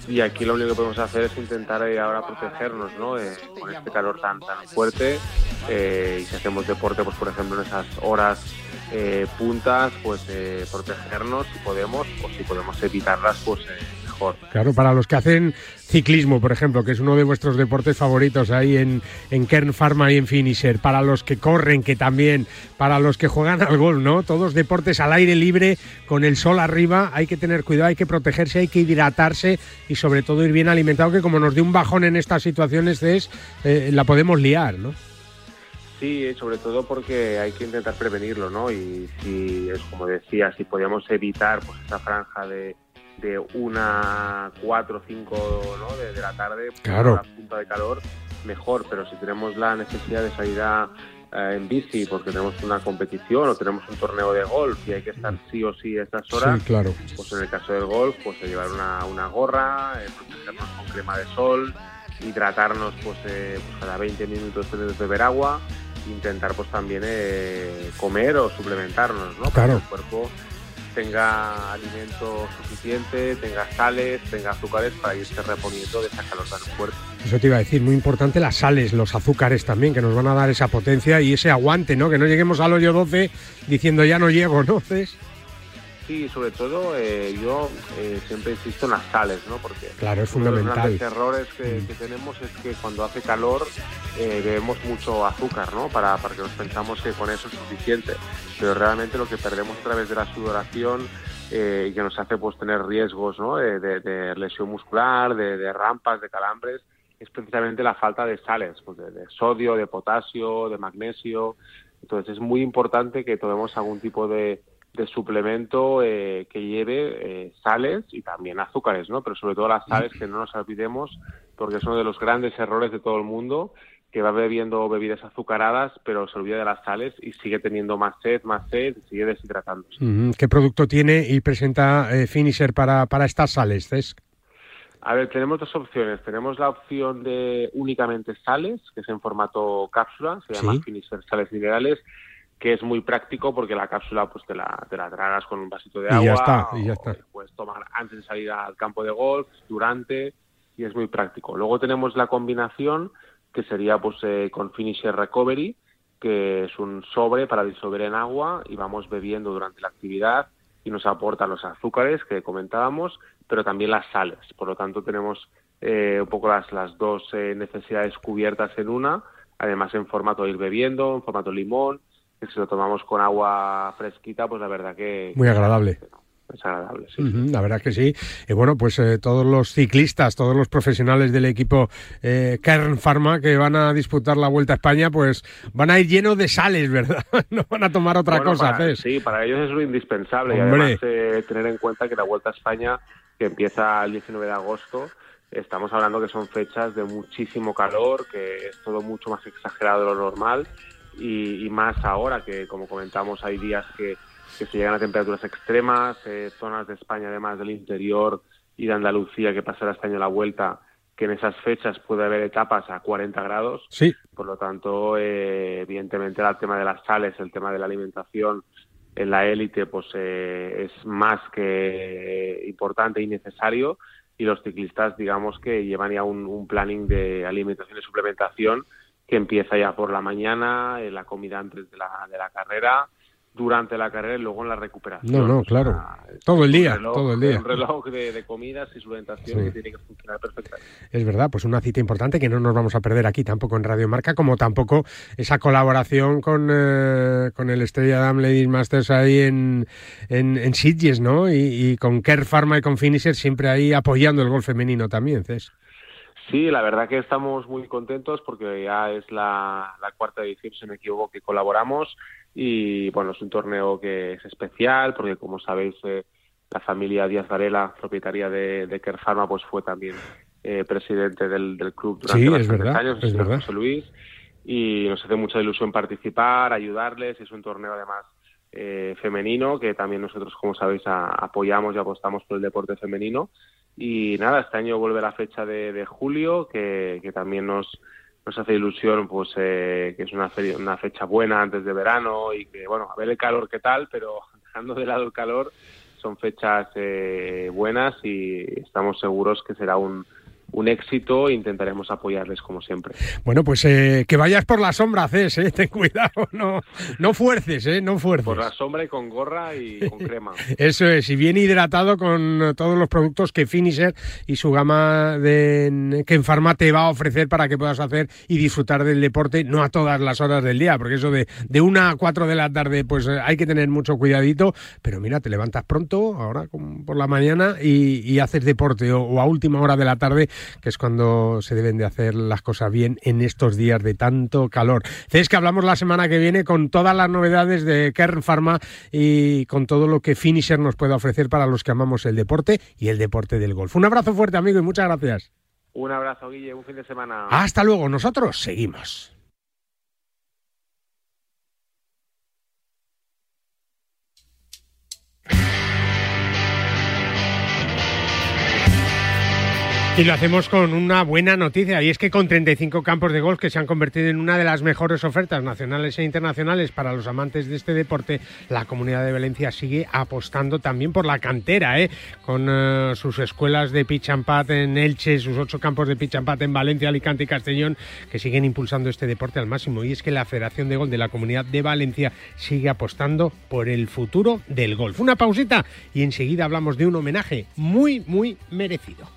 Y aquí lo único que podemos hacer es intentar eh, ahora protegernos ¿no? Eh, con este calor tan tan fuerte eh, y si hacemos deporte pues por ejemplo en esas horas eh, puntas pues eh, protegernos si podemos o si podemos evitarlas pues eh, mejor Claro, para los que hacen ciclismo, por ejemplo, que es uno de vuestros deportes favoritos ahí en, en Kern Pharma y en Finisher, para los que corren, que también, para los que juegan al gol, ¿no? Todos deportes al aire libre, con el sol arriba, hay que tener cuidado, hay que protegerse, hay que hidratarse y sobre todo ir bien alimentado, que como nos dé un bajón en estas situaciones, es, la podemos liar, ¿no? Sí, sobre todo porque hay que intentar prevenirlo, ¿no? Y si es como decía, si podíamos evitar pues esa franja de, de una, cuatro, cinco ¿no? de, de la tarde, pues, Claro. la punta de calor, mejor. Pero si tenemos la necesidad de salir a, eh, en bici porque tenemos una competición o tenemos un torneo de golf y hay que estar sí o sí a estas horas, Sí, claro. pues en el caso del golf, pues llevar una, una gorra, eh, protegernos con crema de sol, hidratarnos pues, eh, pues cada 20 minutos que beber agua, intentar pues también eh, comer o suplementarnos, ¿no? Para que el cuerpo tenga alimento suficiente, tenga sales, tenga azúcares para irse reponiendo de esa calor tan fuerte. Eso te iba a decir, muy importante las sales, los azúcares también, que nos van a dar esa potencia y ese aguante, ¿no? Que no lleguemos al hoyo 12 diciendo ya no llego, ¿no? Sí, sobre todo eh, yo eh, siempre insisto en las sales, ¿no? Porque Claro, es uno de los fundamental. grandes errores que, que tenemos es que cuando hace calor eh, bebemos mucho azúcar, ¿no? Para, para que nos pensamos que con eso es suficiente. Pero realmente lo que perdemos a través de la sudoración eh, y que nos hace pues tener riesgos, ¿no? De, de- de lesión muscular, de, de rampas, de calambres, es precisamente la falta de sales, pues de, sodio, de potasio, de magnesio. Entonces es muy importante que tomemos algún tipo de, suplemento eh, que lleve eh, sales y también azúcares, ¿no? Pero sobre todo las sales que no nos olvidemos porque es uno de los grandes errores de todo el mundo que va bebiendo bebidas azucaradas, pero se olvida de las sales y sigue teniendo más sed, más sed, y sigue deshidratándose. ¿Qué producto tiene y presenta eh, Finisher para, para estas sales, Cesc? A ver, tenemos dos opciones. Tenemos la opción de únicamente sales, que es en formato cápsula, se llama Finisher Sales Minerales, que es muy práctico porque la cápsula pues te la, te la tragas con un vasito de agua. Y ya está, y ya está. Puedes tomar antes de salir al campo de golf, durante, y es muy práctico. Luego tenemos la combinación que sería pues eh, con Finisher Recovery, que es un sobre para disolver en agua y vamos bebiendo durante la actividad y nos aporta los azúcares que comentábamos, pero también las sales. Por lo tanto, tenemos eh, un poco las, las dos eh, necesidades cubiertas en una, además en formato ir bebiendo, en formato limón, que si lo tomamos con agua fresquita, pues la verdad que... Muy agradable es agradable. Sí. la verdad que sí. Y bueno, pues eh, todos los ciclistas, todos los profesionales del equipo eh, Kern Pharma que van a disputar la Vuelta a España, pues van a ir llenos de sales, ¿verdad? no van a tomar otra cosa. sí, para ellos es lo indispensable. Y además eh, tener en cuenta que la Vuelta a España, que empieza el 19 de agosto, estamos hablando que son fechas de muchísimo calor, que es todo mucho más exagerado de lo normal. Y más ahora que, como comentamos, hay días que que se llegan a temperaturas extremas, eh, zonas de España además del interior y de Andalucía que pasará este año la vuelta, que en esas fechas puede haber etapas a 40 grados. Sí. Por lo tanto, eh, evidentemente el tema de las sales, el tema de la alimentación en la élite, pues eh, es más que importante y necesario. Y los ciclistas, digamos que llevan ya un, un planning de alimentación y suplementación que empieza ya por la mañana, en la comida antes de la, de la carrera, durante la carrera y luego en la recuperación. No, no, claro. todo el día, todo el día. Un reloj de, comidas y suplementación que tiene que funcionar perfectamente. Es verdad, pues una cita importante que no nos vamos a perder aquí tampoco en Radio Marca, como tampoco esa colaboración con, eh, con el Estrella Damm Ladies Masters ahí en, en, en Sitges, ¿no? Y, con Care Pharma y con Finisher siempre ahí apoyando el gol femenino también, Cés. Sí, la verdad que estamos muy contentos porque ya es la, la cuarta edición, si me equivoco, que colaboramos. Y bueno, es un torneo que es especial porque como sabéis eh, la familia Díaz Varela, propietaria de, de Pharma, pues fue también eh, presidente del, del, club durante sí, es verdad, años, es verdad. José Luis, y nos hace mucha ilusión participar, ayudarles, es un torneo además eh, femenino que también nosotros, como sabéis, apoyamos y apostamos por el deporte femenino y nada, este año vuelve la fecha de, de julio que, que también nos nos hace ilusión pues eh, que es una, una fecha buena antes de verano y que bueno a ver el calor qué tal pero dejando de lado el calor son fechas eh, buenas y estamos seguros que será un, un éxito e intentaremos apoyarles como siempre. Bueno, pues eh, que vayas por la sombra, Cés, eh, ten cuidado, no, no fuerces, eh, no fuerces. Por la sombra y con gorra y con crema. Eso es, y bien hidratado con todos los productos que Finisher y su gama de que en Pharma te va a ofrecer para que puedas hacer y disfrutar del deporte, no a todas las horas del día, porque eso de, de una a cuatro de la tarde, pues eh, hay que tener mucho cuidadito, pero mira, te levantas pronto, ahora por la mañana, y, haces deporte o a última hora de la tarde que es cuando se deben de hacer las cosas bien en estos días de tanto calor. Es que hablamos la semana que viene con todas las novedades de Kern Pharma y con todo lo que Finisher nos puede ofrecer para los que amamos el deporte y el deporte del golf. Un abrazo fuerte, amigo, y muchas gracias. Un abrazo, Guille, un fin de semana. Hasta luego, nosotros seguimos. Y lo hacemos con una buena noticia, y es que con 35 campos de golf que se han convertido en una de las mejores ofertas nacionales e internacionales para los amantes de este deporte, la Comunidad de Valencia sigue apostando también por la cantera, ¿eh? con eh, sus escuelas de pitch and pad en Elche, sus ocho campos de pitch and pad en Valencia, Alicante y Castellón, que siguen impulsando este deporte al máximo. Y es que la Federación de Golf de la Comunidad de Valencia sigue apostando por el futuro del golf. Una pausita y enseguida hablamos de un homenaje muy, muy merecido.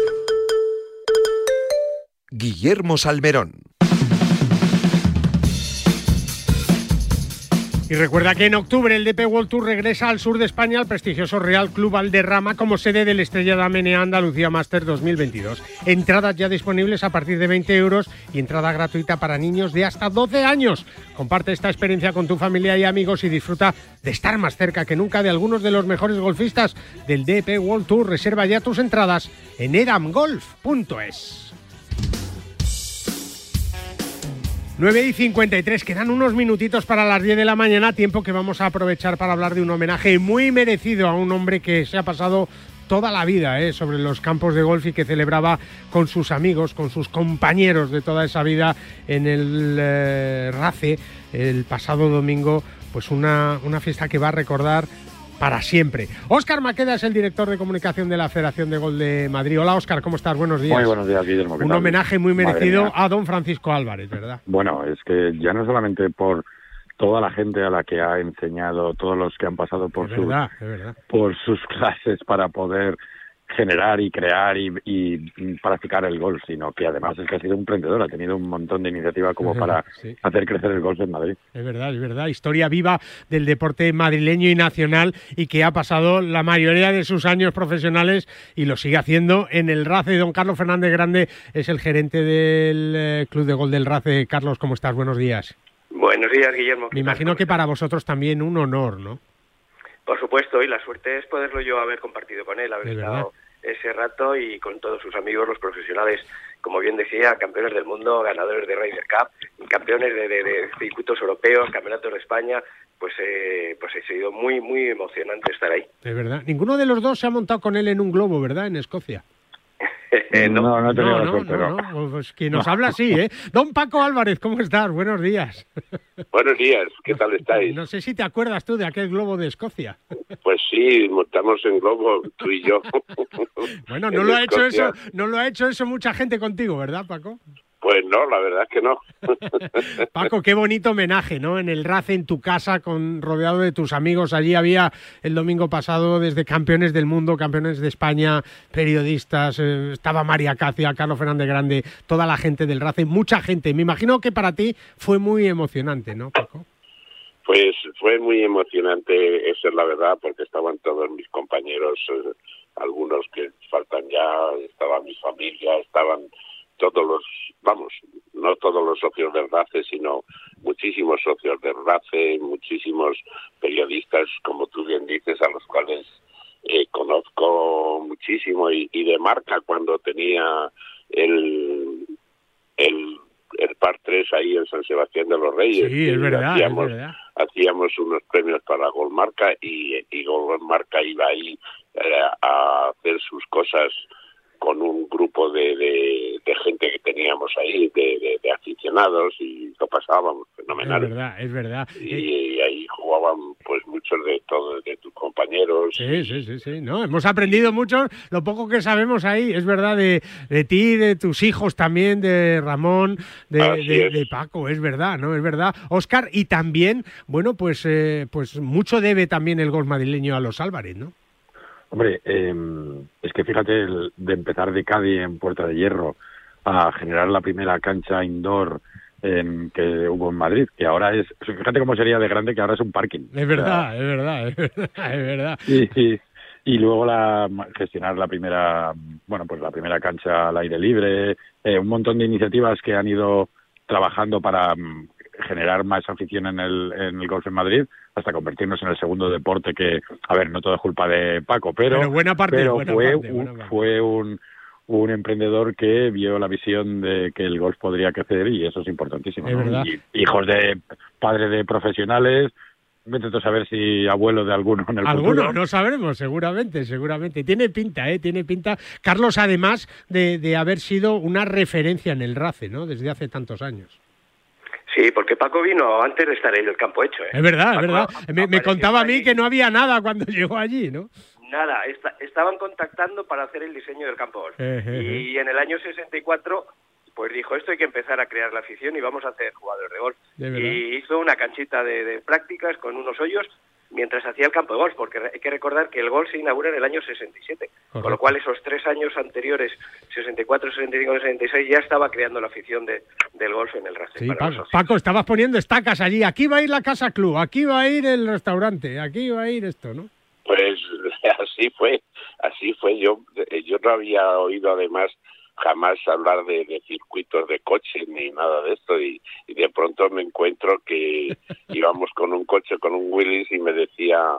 Guillermo Salmerón. Y recuerda que en octubre el DP World Tour regresa al sur de España al prestigioso Real Club Valderrama como sede del Estrella de Andalucía Master 2022. Entradas ya disponibles a partir de 20 euros y entrada gratuita para niños de hasta 12 años. Comparte esta experiencia con tu familia y amigos y disfruta de estar más cerca que nunca de algunos de los mejores golfistas del DP World Tour. Reserva ya tus entradas en edamgolf.es. 9 y 53, quedan unos minutitos para las 10 de la mañana, tiempo que vamos a aprovechar para hablar de un homenaje muy merecido a un hombre que se ha pasado toda la vida ¿eh? sobre los campos de golf y que celebraba con sus amigos, con sus compañeros de toda esa vida en el eh, RACE el pasado domingo, pues una, una fiesta que va a recordar para siempre. Óscar Maqueda es el director de comunicación de la Federación de Gol de Madrid. Hola Óscar, ¿cómo estás? Buenos días. Muy buenos días, Guillermo. Un homenaje muy merecido a don Francisco Álvarez, ¿verdad? Bueno, es que ya no solamente por toda la gente a la que ha enseñado, todos los que han pasado por, sus, verdad, verdad. por sus clases para poder generar y crear y, y practicar el golf, sino que además es que ha sido un emprendedor, ha tenido un montón de iniciativa como para Sí. hacer crecer el golf en Madrid. Es verdad, es verdad. Historia viva del deporte madrileño y nacional y que ha pasado la mayoría de sus años profesionales y lo sigue haciendo en el RACE. Don Carlos Fernández Grande es el gerente del eh, Club de Gol del RACE. Carlos, ¿cómo estás? Buenos días. Buenos días, Guillermo. Me imagino que para vosotros también un honor, ¿no? Por supuesto, y la suerte es poderlo yo haber compartido con él, haber De estado ese rato y con todos sus amigos, los profesionales, como bien decía, campeones del mundo, ganadores de Ryder Cup, campeones de, circuitos europeos, campeonatos de España, pues, eh, pues ha sido muy, muy emocionante estar ahí. De verdad. Ninguno de los dos se ha montado con él en un globo, ¿verdad? En Escocia. no, no no, no, suerte, no, no. no. Pues quien nos habla así, ¿eh? Don Paco Álvarez, ¿cómo estás? Buenos días. Buenos días, ¿qué tal estáis? No sé si te acuerdas tú de aquel globo de Escocia. Pues sí, montamos en globo, tú y yo. Bueno, no lo ha hecho eso, no lo ha hecho eso mucha gente contigo, ¿verdad, Paco? Pues no, la verdad es que no. Paco, qué bonito homenaje, ¿no? En el RACE, en tu casa, con rodeado de tus amigos. Allí había el domingo pasado desde campeones del mundo, campeones de España, periodistas, eh, estaba María Cacia, Carlos Fernández Grande, toda la gente del RACE, mucha gente. Me imagino que para ti fue muy emocionante, ¿no, Paco? Pues fue muy emocionante, esa es la verdad, porque estaban todos mis compañeros, eh, algunos que faltan ya, estaba mi familia, estaban todos los, vamos, no todos los socios del RACE, sino muchísimos socios del RACE, muchísimos periodistas, como tú bien dices, a los cuales eh, conozco muchísimo y, y de marca cuando tenía el, el, el par 3 ahí en San Sebastián de los Reyes. Sí, es verdad, es hacíamos- verdad. hacíamos unos premios para Golmarca y, y Golmarca iba ahí eh, a hacer sus cosas con un aficionados y lo pasábamos Es fenomenal. verdad, es verdad. Y, ahí jugaban pues muchos de todos de tus compañeros. Sí, sí, sí, sí. No, hemos aprendido mucho, lo poco que sabemos ahí, es verdad, de, de ti, de tus hijos también, de Ramón, de, de- Paco, es verdad, ¿no? Es verdad. Oscar, y también, bueno, pues, eh, pues mucho debe también el gol madrileño a los Álvarez, ¿no? Hombre, eh, es que fíjate, el- de empezar de Cádiz en Puerta de Hierro a generar la primera cancha indoor em, que hubo en Madrid, que ahora es, fíjate cómo sería de grande que ahora es un parking. Es verdad, es verdad, es verdad, es verdad. Y, y, y luego la, gestionar la primera, bueno, pues la primera cancha al aire libre, eh, un montón de iniciativas que han ido trabajando para mm, generar más afición en el, en el golf en Madrid, hasta convertirnos en el segundo deporte que, a ver, no todo es culpa de Paco, pero, Pero buena parte, pero buena fue, parte, un, buena parte. fue un, un emprendedor que vio la visión de que el golf podría crecer y eso es importantísimo. Es ¿no? verdad. Y hijos de padres de profesionales, a saber si abuelo de alguno en el Algunos, futuro. no sabremos, seguramente, seguramente. Tiene pinta, ¿eh? Tiene pinta. Carlos, además de, de haber sido una referencia en el RACE, ¿no? Desde hace tantos años. Sí, porque Paco vino antes de estar en el campo hecho. ¿eh? Es verdad, es verdad. Me, me contaba a mí que no había nada cuando llegó allí, ¿no? Nada, esta- estaban contactando para hacer el diseño del campo golf. Eh, eh, Y en el año 64, pues dijo, esto hay que empezar a crear la afición y vamos a hacer jugadores de golf. De. Y hizo una canchita de, de prácticas con unos hoyos mientras hacía el campo de golf, porque hay que recordar que el golf se inaugura en el año 67, con Correcto. lo cual esos tres años anteriores, 64, 65 y 66, ya estaba creando la afición de- del golf en el Racing. Sí, para Paco, nosotros. Paco, estabas poniendo estacas allí. Aquí va a ir la casa club, aquí va a ir el restaurante, aquí va a ir esto, ¿no? Pues así fue, así fue. Yo, yo no había oído además jamás hablar de, de circuitos de coche ni nada de esto y, y de pronto me encuentro que íbamos con un coche, con un Willis y me decía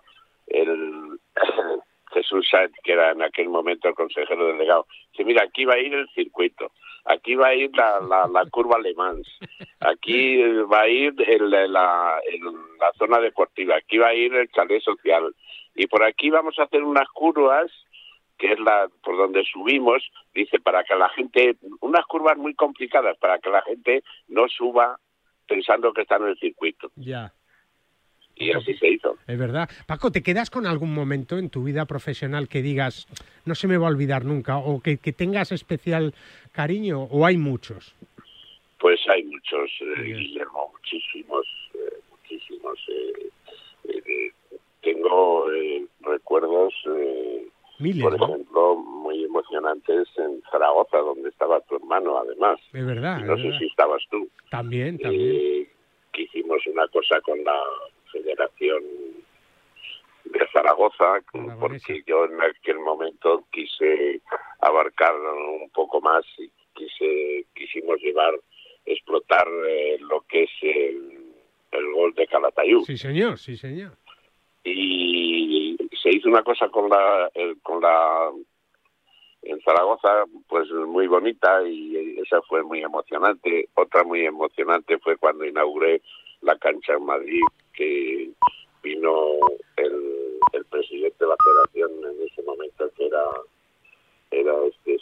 el Jesús Sáenz, que era en aquel momento el consejero delegado, que mira, aquí va a ir el circuito, aquí va a ir la, la, la curva Le Mans, aquí va a ir el- la, el- la zona deportiva, aquí va a ir el chalet social y por aquí vamos a hacer unas curvas que es la por donde subimos, dice para que la gente, unas curvas muy complicadas para que la gente no suba pensando que está en el circuito. Ya, Y así se hizo. es verdad. Paco, ¿te quedas con algún momento en tu vida profesional que digas, no se me va a olvidar nunca, o que, que tengas especial cariño, o hay muchos? Pues hay muchos, eh, Guillermo, muchísimos, eh, muchísimos. eh, eh, tengo eh, recuerdos, eh, Miles, por ¿no? ejemplo, muy emocionantes en Zaragoza, donde estaba tu hermano, además. Es verdad, Y no es sé verdad. si estabas tú. También, también. Eh, que hicimos una cosa con la Federación de Zaragoza, porque yo en aquel momento quise abarcar un poco más y quise quisimos llevar, explotar eh, lo que es el, gol de Calatayud. Sí, señor, sí, señor. Y se hizo una cosa con la, con la en Zaragoza, pues muy bonita y esa fue muy emocionante. Otra muy emocionante fue cuando inauguré la cancha en Madrid, que vino el, el presidente de la federación en ese momento, que era, era este